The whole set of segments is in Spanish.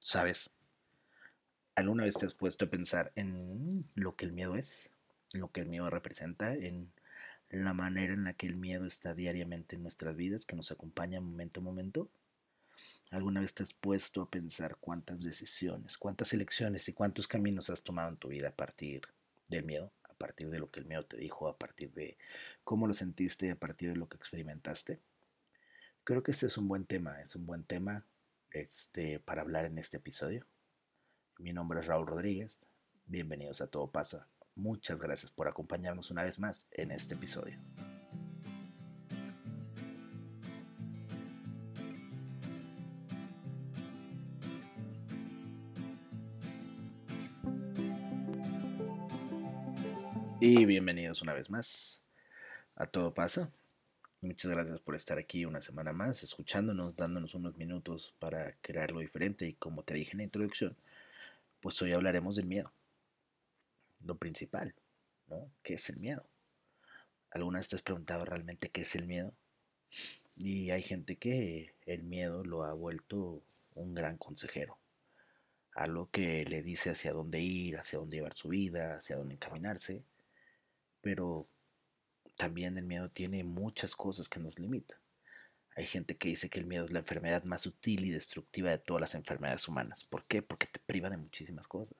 ¿Sabes? ¿Alguna vez te has puesto a pensar en lo que el miedo es? En lo que el miedo representa, en la manera en la que el miedo está diariamente en nuestras vidas, que nos acompaña momento a momento? ¿Alguna vez te has puesto a pensar cuántas decisiones, cuántas elecciones y cuántos caminos has tomado en tu vida a partir del miedo, a partir de lo que el miedo te dijo, a partir de cómo lo sentiste, a partir de lo que experimentaste? Creo que este es un buen tema, es un buen tema este, para hablar en este episodio. Mi nombre es Raúl Rodríguez. Bienvenidos a Todo Pasa. Muchas gracias por acompañarnos una vez más en este episodio. Y bienvenidos una vez más a Todo Pasa. Muchas gracias por estar aquí una semana más, escuchándonos, dándonos unos minutos para crear lo diferente. Y como te dije en la introducción, pues hoy hablaremos del miedo. Lo principal, ¿no? ¿Qué es el miedo? ¿Alguna vez te has preguntado realmente qué es el miedo? Y hay gente que el miedo lo ha vuelto un gran consejero. Algo que le dice hacia dónde ir, hacia dónde llevar su vida, hacia dónde encaminarse. Pero también el miedo tiene muchas cosas que nos limitan. Hay gente que dice que el miedo es la enfermedad más sutil y destructiva de todas las enfermedades humanas. ¿Por qué? Porque te priva de muchísimas cosas.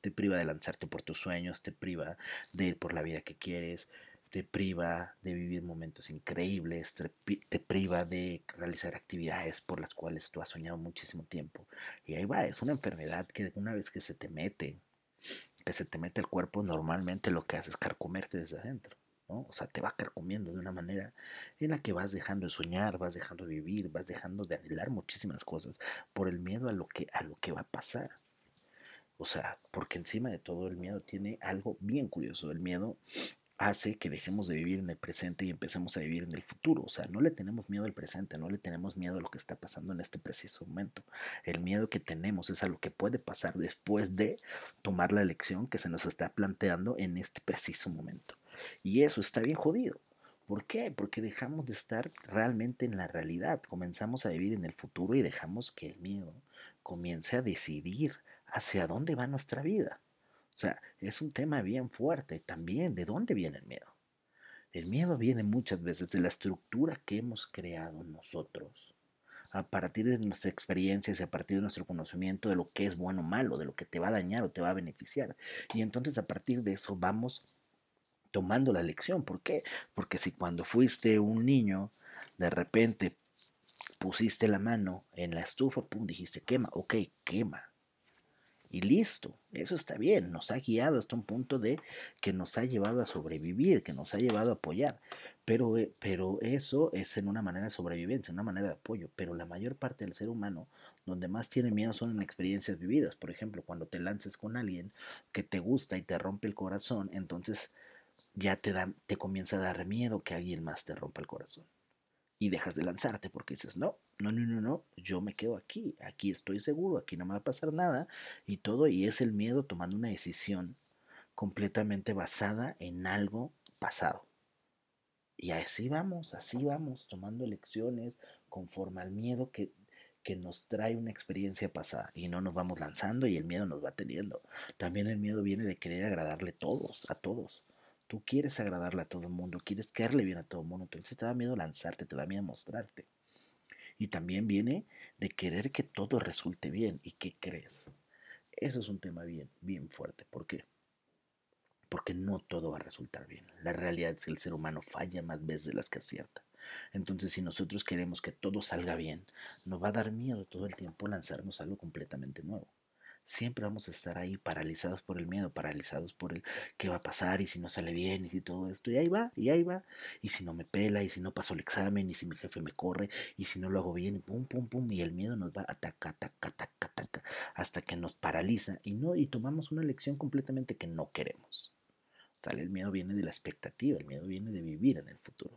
Te priva de lanzarte por tus sueños, te priva de ir por la vida que quieres, te priva de vivir momentos increíbles, te, priva de realizar actividades por las cuales tú has soñado muchísimo tiempo. Y ahí va, es una enfermedad que una vez que se te mete, que se te mete el cuerpo, normalmente lo que hace es carcomerte desde adentro. O sea, te va carcomiendo de una manera en la que vas dejando de soñar, vas dejando de vivir, vas dejando de anhelar muchísimas cosas por el miedo a lo que, a lo que va a pasar. O sea, porque encima de todo el miedo tiene algo bien curioso. El miedo hace que dejemos de vivir en el presente y empecemos a vivir en el futuro. O sea, no le tenemos miedo al presente, no le tenemos miedo a lo que está pasando en este preciso momento. El miedo que tenemos es a lo que puede pasar después de tomar la elección que se nos está planteando en este preciso momento. Y eso está bien jodido. ¿Por qué? Porque dejamos de estar realmente en la realidad, comenzamos a vivir en el futuro y dejamos que el miedo comience a decidir hacia dónde va nuestra vida. O sea, es un tema bien fuerte también. ¿De dónde viene el miedo? El miedo viene muchas veces de la estructura que hemos creado nosotros a partir de nuestras experiencias y a partir de nuestro conocimiento de lo que es bueno o malo, de lo que te va a dañar o te va a beneficiar. Y entonces a partir de eso vamos tomando la lección. ¿Por qué? Porque si cuando fuiste un niño, de repente pusiste la mano en la estufa, pum, dijiste quema, ok, quema. Y listo, eso está bien, nos ha guiado hasta un punto de que nos ha llevado a sobrevivir, que nos ha llevado a apoyar. Pero, eh, pero eso es en una manera de sobrevivencia, una manera de apoyo. Pero la mayor parte del ser humano, donde más tiene miedo son en experiencias vividas. Por ejemplo, cuando te lances con alguien que te gusta y te rompe el corazón, entonces ya te, da, te comienza a dar miedo que alguien más te rompa el corazón. Y dejas de lanzarte porque dices, no, no, no, no, no, yo me quedo aquí, aquí estoy seguro, aquí no me va a pasar nada y todo, y es el miedo tomando una decisión completamente basada en algo pasado. Y así vamos, así vamos, tomando elecciones conforme al miedo que, que nos trae una experiencia pasada y no nos vamos lanzando y el miedo nos va teniendo. También el miedo viene de querer agradarle a todos, a todos. Tú quieres agradarle a todo el mundo, quieres caerle bien a todo el mundo, entonces te da miedo lanzarte, te da miedo mostrarte. Y también viene de querer que todo resulte bien. ¿Y qué crees? Eso es un tema bien, bien fuerte. ¿Por qué? Porque no todo va a resultar bien. La realidad es que el ser humano falla más veces de las que acierta. Entonces, si nosotros queremos que todo salga bien, nos va a dar miedo todo el tiempo lanzarnos algo completamente nuevo siempre vamos a estar ahí paralizados por el miedo, paralizados por el qué va a pasar y si no sale bien y si todo esto. Y ahí va, y ahí va. Y si no me pela, y si no paso el examen, y si mi jefe me corre, y si no lo hago bien, y pum, pum, pum. Y el miedo nos va ataca, ataca, ataca, hasta que nos paraliza y no, y tomamos una lección completamente que no queremos. Sale, el miedo viene de la expectativa, el miedo viene de vivir en el futuro.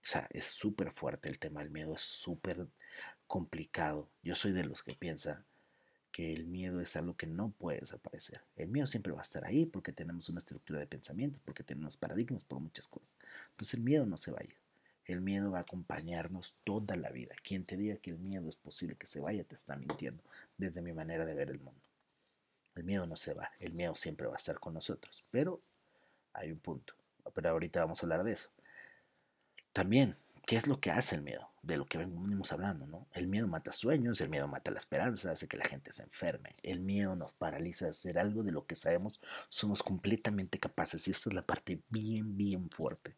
O sea, es súper fuerte el tema del miedo, es súper complicado. Yo soy de los que piensa, que el miedo es algo que no puede desaparecer. El miedo siempre va a estar ahí porque tenemos una estructura de pensamientos, porque tenemos paradigmas por muchas cosas. Entonces el miedo no se va. El miedo va a acompañarnos toda la vida. Quien te diga que el miedo es posible que se vaya te está mintiendo desde mi manera de ver el mundo. El miedo no se va, el miedo siempre va a estar con nosotros. Pero hay un punto. Pero ahorita vamos a hablar de eso. También ¿Qué es lo que hace el miedo? De lo que venimos hablando, ¿no? El miedo mata sueños, el miedo mata la esperanza, hace que la gente se enferme. El miedo nos paraliza a hacer algo de lo que sabemos somos completamente capaces. Y esta es la parte bien, bien fuerte.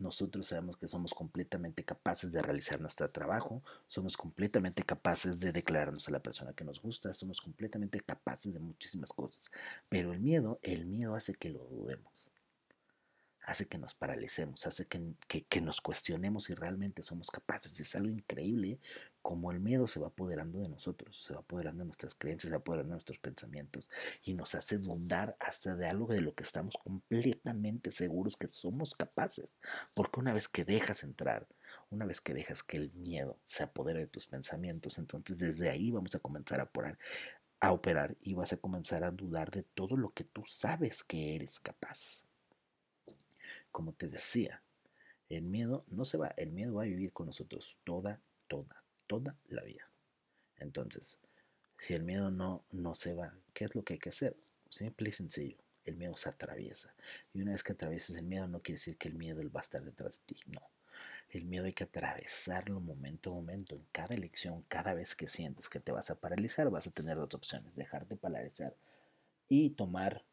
Nosotros sabemos que somos completamente capaces de realizar nuestro trabajo, somos completamente capaces de declararnos a la persona que nos gusta, somos completamente capaces de muchísimas cosas. Pero el miedo, el miedo hace que lo dudemos hace que nos paralicemos, hace que, nos cuestionemos si realmente somos capaces. Es algo increíble como el miedo se va apoderando de nosotros, se va apoderando de nuestras creencias, se va apoderando de nuestros pensamientos y nos hace dudar hasta de algo de lo que estamos completamente seguros que somos capaces. Porque una vez que dejas entrar, una vez que dejas que el miedo se apodere de tus pensamientos, entonces desde ahí vamos a comenzar a operar, a operar y vas a comenzar a dudar de todo lo que tú sabes que eres capaz como te decía, el miedo no se va, el miedo va a vivir con nosotros toda, toda, toda la vida. Entonces, si el miedo no, no se va, ¿qué es lo que hay que hacer? Simple y sencillo. El miedo se atraviesa. Y una vez que atravieses el miedo, no quiere decir que el miedo va a estar detrás de ti. No. El miedo hay que atravesarlo momento a momento. En cada elección, cada vez que sientes que te vas a paralizar, vas a tener dos opciones. Dejarte paralizar y tomar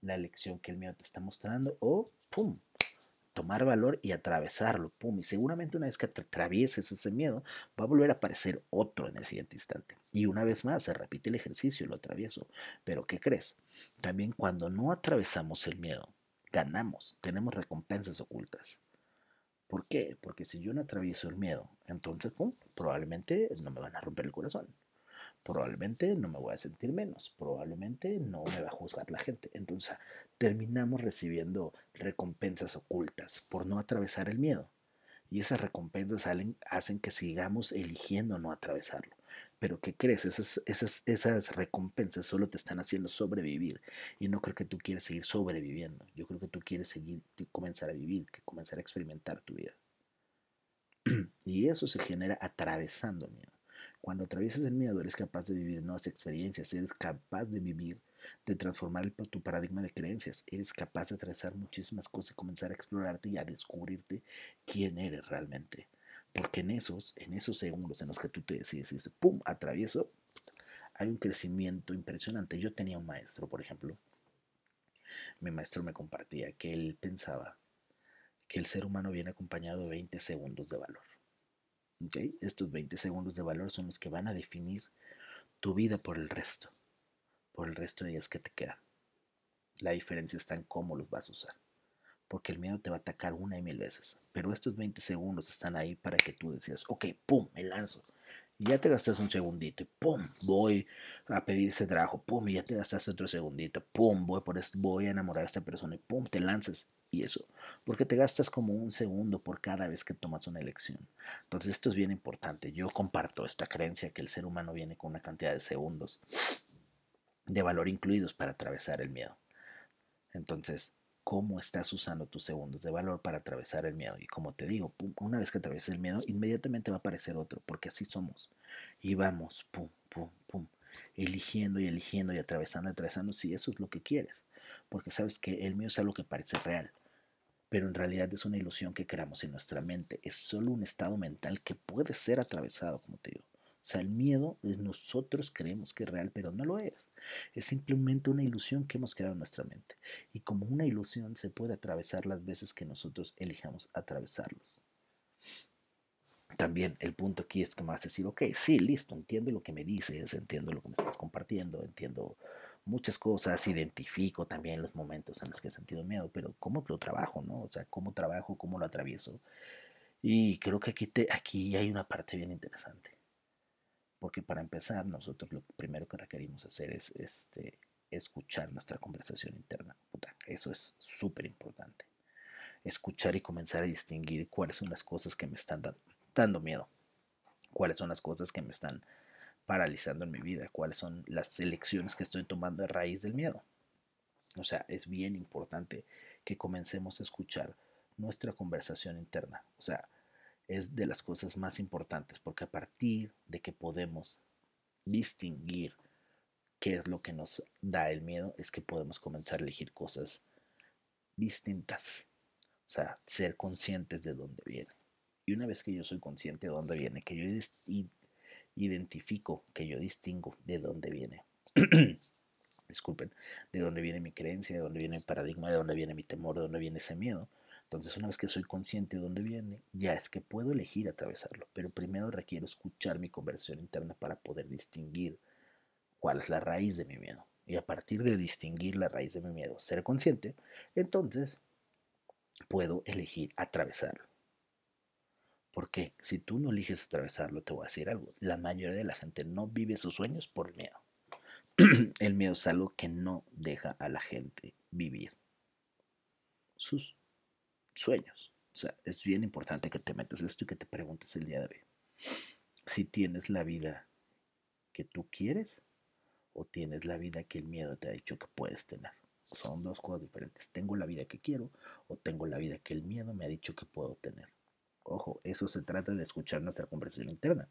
la elección que el miedo te está mostrando o, ¡pum!, tomar valor y atravesarlo, pum, y seguramente una vez que atravieses ese miedo, va a volver a aparecer otro en el siguiente instante. Y una vez más se repite el ejercicio y lo atravieso. Pero ¿qué crees? También cuando no atravesamos el miedo, ganamos, tenemos recompensas ocultas. ¿Por qué? Porque si yo no atravieso el miedo, entonces, pum, probablemente no me van a romper el corazón probablemente no me voy a sentir menos, probablemente no me va a juzgar la gente. Entonces terminamos recibiendo recompensas ocultas por no atravesar el miedo. Y esas recompensas hacen que sigamos eligiendo no atravesarlo. Pero ¿qué crees? Esas, esas, esas recompensas solo te están haciendo sobrevivir. Y no creo que tú quieras seguir sobreviviendo. Yo creo que tú quieres seguir, comenzar a vivir, que comenzar a experimentar tu vida. y eso se genera atravesando el miedo. Cuando atraviesas el miedo, eres capaz de vivir nuevas experiencias, eres capaz de vivir, de transformar tu paradigma de creencias, eres capaz de atravesar muchísimas cosas y comenzar a explorarte y a descubrirte quién eres realmente. Porque en esos, en esos segundos en los que tú te decides dices, ¡pum!, atravieso, hay un crecimiento impresionante. Yo tenía un maestro, por ejemplo, mi maestro me compartía que él pensaba que el ser humano viene acompañado de 20 segundos de valor. Estos 20 segundos de valor son los que van a definir tu vida por el resto, por el resto de días que te quedan. La diferencia está en cómo los vas a usar, porque el miedo te va a atacar una y mil veces, pero estos 20 segundos están ahí para que tú decidas, ok, pum, me lanzo. Y ya te gastas un segundito y pum, voy a pedir ese trabajo, pum, y ya te gastas otro segundito, pum, voy, por voy a enamorar a esta persona y pum, te lanzas y eso, porque te gastas como un segundo por cada vez que tomas una elección. Entonces esto es bien importante. Yo comparto esta creencia que el ser humano viene con una cantidad de segundos de valor incluidos para atravesar el miedo. Entonces, ¿cómo estás usando tus segundos de valor para atravesar el miedo? Y como te digo, una vez que atravieses el miedo, inmediatamente va a aparecer otro, porque así somos. Y vamos, pum, pum, pum, eligiendo y eligiendo y atravesando y atravesando si eso es lo que quieres. Porque sabes que el miedo es algo que parece real pero en realidad es una ilusión que creamos en nuestra mente. Es solo un estado mental que puede ser atravesado, como te digo. O sea, el miedo nosotros creemos que es real, pero no lo es. Es simplemente una ilusión que hemos creado en nuestra mente. Y como una ilusión se puede atravesar las veces que nosotros elijamos atravesarlos. También el punto aquí es que me a decir, ok, sí, listo, entiendo lo que me dices, entiendo lo que me estás compartiendo, entiendo muchas cosas, identifico también los momentos en los que he sentido miedo, pero ¿cómo lo trabajo, no? O sea, ¿cómo trabajo, cómo lo atravieso? Y creo que aquí, te, aquí hay una parte bien interesante. Porque para empezar, nosotros lo primero que requerimos hacer es este, escuchar nuestra conversación interna. eso es súper importante. Escuchar y comenzar a distinguir cuáles son las cosas que me están dando miedo. Cuáles son las cosas que me están paralizando en mi vida, cuáles son las elecciones que estoy tomando a raíz del miedo. O sea, es bien importante que comencemos a escuchar nuestra conversación interna. O sea, es de las cosas más importantes, porque a partir de que podemos distinguir qué es lo que nos da el miedo, es que podemos comenzar a elegir cosas distintas. O sea, ser conscientes de dónde viene. Y una vez que yo soy consciente de dónde viene, que yo identifico, que yo distingo de dónde viene, disculpen, de dónde viene mi creencia, de dónde viene mi paradigma, de dónde viene mi temor, de dónde viene ese miedo. Entonces, una vez que soy consciente de dónde viene, ya es que puedo elegir atravesarlo. Pero primero requiero escuchar mi conversión interna para poder distinguir cuál es la raíz de mi miedo. Y a partir de distinguir la raíz de mi miedo, ser consciente, entonces puedo elegir atravesarlo. Porque si tú no eliges atravesarlo, te voy a decir algo. La mayoría de la gente no vive sus sueños por miedo. el miedo es algo que no deja a la gente vivir sus sueños. O sea, es bien importante que te metas esto y que te preguntes el día de hoy. Si tienes la vida que tú quieres o tienes la vida que el miedo te ha dicho que puedes tener. Son dos cosas diferentes. Tengo la vida que quiero o tengo la vida que el miedo me ha dicho que puedo tener. Ojo, eso se trata de escuchar nuestra conversación interna.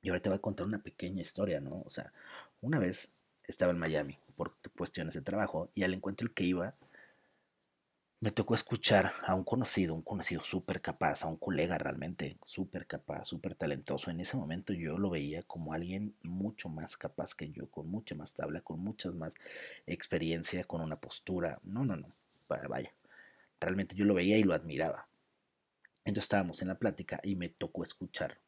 Y ahora te voy a contar una pequeña historia, ¿no? O sea, una vez estaba en Miami por cuestiones de trabajo y al encuentro el que iba, me tocó escuchar a un conocido, un conocido súper capaz, a un colega realmente súper capaz, súper talentoso. En ese momento yo lo veía como alguien mucho más capaz que yo, con mucha más tabla, con mucha más experiencia, con una postura. No, no, no, vaya. Realmente yo lo veía y lo admiraba. Entonces estábamos en la plática y me tocó escuchar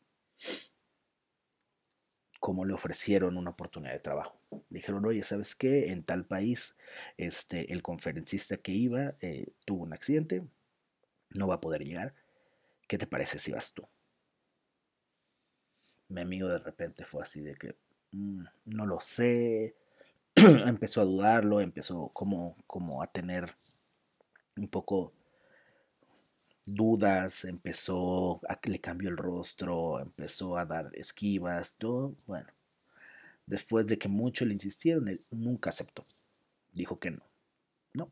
cómo le ofrecieron una oportunidad de trabajo. Dijeron, oye, ¿sabes qué? En tal país, este, el conferencista que iba eh, tuvo un accidente, no va a poder llegar. ¿Qué te parece si vas tú? Mi amigo de repente fue así de que, mm, no lo sé, empezó a dudarlo, empezó como, como a tener un poco dudas, empezó le cambió el rostro, empezó a dar esquivas, todo, bueno. Después de que mucho le insistieron, él nunca aceptó. Dijo que no. No.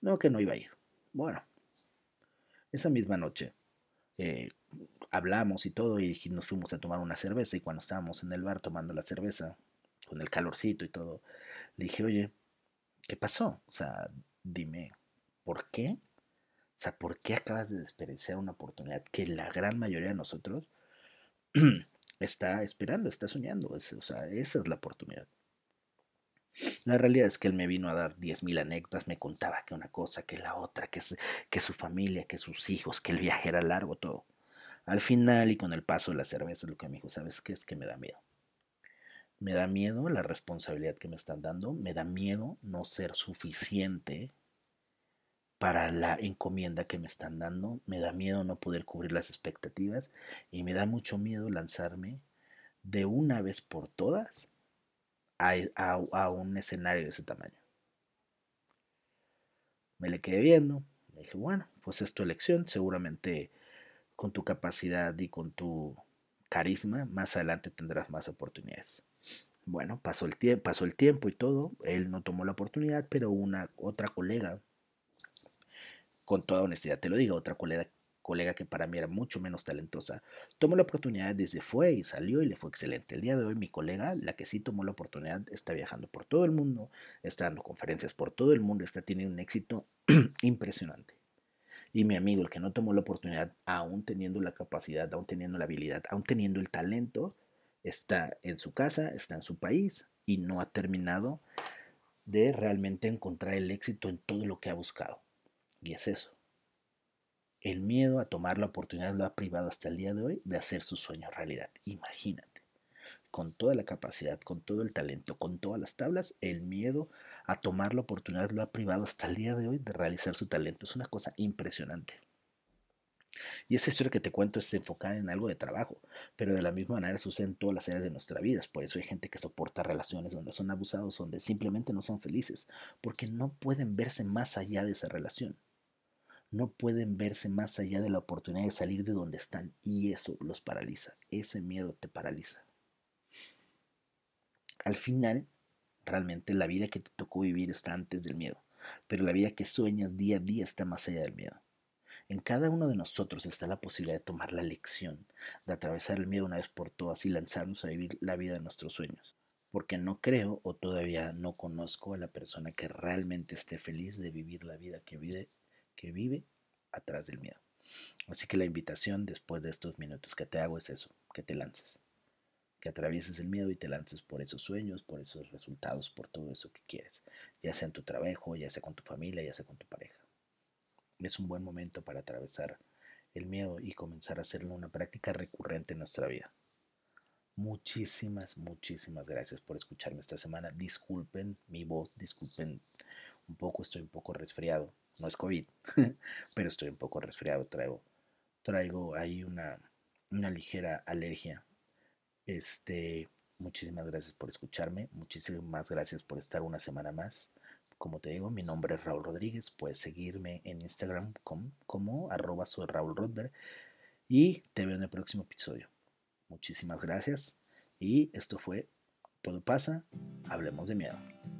No, que no iba a ir. Bueno. Esa misma noche eh, hablamos y todo y nos fuimos a tomar una cerveza y cuando estábamos en el bar tomando la cerveza, con el calorcito y todo, le dije, oye, ¿qué pasó? O sea, dime, ¿por qué o sea, ¿por qué acabas de desperdiciar una oportunidad que la gran mayoría de nosotros está esperando, está soñando? o sea, esa es la oportunidad. La realidad es que él me vino a dar 10.000 anécdotas, me contaba que una cosa, que la otra, que, su familia, que sus hijos, que el viaje era largo, todo. Al final y con el paso de la cerveza, lo que me dijo, ¿sabes qué? Es que me da miedo. Me da miedo la responsabilidad que me están dando, me da miedo no ser suficiente para la encomienda que me están dando. Me da miedo no poder cubrir las expectativas y me da mucho miedo lanzarme de una vez por todas a, un escenario de ese tamaño. Me le quedé viendo, me dije, bueno, pues es tu elección, seguramente con tu capacidad y con tu carisma, más adelante tendrás más oportunidades. Bueno, pasó el, pasó el tiempo y todo, él no tomó la oportunidad, pero una otra colega con toda honestidad te lo digo, otra colega, colega que para mí era mucho menos talentosa, tomó la oportunidad desde fue y salió y le fue excelente. El día de hoy mi colega, la que sí tomó la oportunidad, está viajando por todo el mundo, está dando conferencias por todo el mundo, está teniendo un éxito impresionante. Y mi amigo, el que no tomó la oportunidad, aún teniendo la capacidad, aún teniendo la habilidad, aún teniendo el talento, está en su casa, está en su país y no ha terminado de realmente encontrar el éxito en todo lo que ha buscado. Y es eso. El miedo a tomar la oportunidad lo ha privado hasta el día de hoy de hacer su sueño realidad. Imagínate. Con toda la capacidad, con todo el talento, con todas las tablas, el miedo a tomar la oportunidad lo ha privado hasta el día de hoy de realizar su talento. Es una cosa impresionante. Y esa historia que te cuento es enfocada en algo de trabajo, pero de la misma manera sucede en todas las áreas de nuestra vida. Por eso hay gente que soporta relaciones donde son abusados, donde simplemente no son felices, porque no pueden verse más allá de esa relación no pueden verse más allá de la oportunidad de salir de donde están y eso los paraliza, ese miedo te paraliza. Al final, realmente la vida que te tocó vivir está antes del miedo, pero la vida que sueñas día a día está más allá del miedo. En cada uno de nosotros está la posibilidad de tomar la lección, de atravesar el miedo una vez por todas y lanzarnos a vivir la vida de nuestros sueños. Porque no creo o todavía no conozco a la persona que realmente esté feliz de vivir la vida que vive, que vive atrás del miedo. Así que la invitación después de estos minutos que te hago es eso, que te lances, que atravieses el miedo y te lances por esos sueños, por esos resultados, por todo eso que quieres, ya sea en tu trabajo, ya sea con tu familia, ya sea con tu pareja es un buen momento para atravesar el miedo y comenzar a hacerlo una práctica recurrente en nuestra vida. Muchísimas, muchísimas gracias por escucharme esta semana. Disculpen mi voz, disculpen un poco, estoy un poco resfriado. No es COVID, pero estoy un poco resfriado. Traigo, traigo ahí una, una ligera alergia. Este, muchísimas gracias por escucharme. Muchísimas gracias por estar una semana más. Como te digo, mi nombre es Raúl Rodríguez. Puedes seguirme en Instagram como, como Raúl Rodberg. Y te veo en el próximo episodio. Muchísimas gracias. Y esto fue Todo pasa, hablemos de miedo.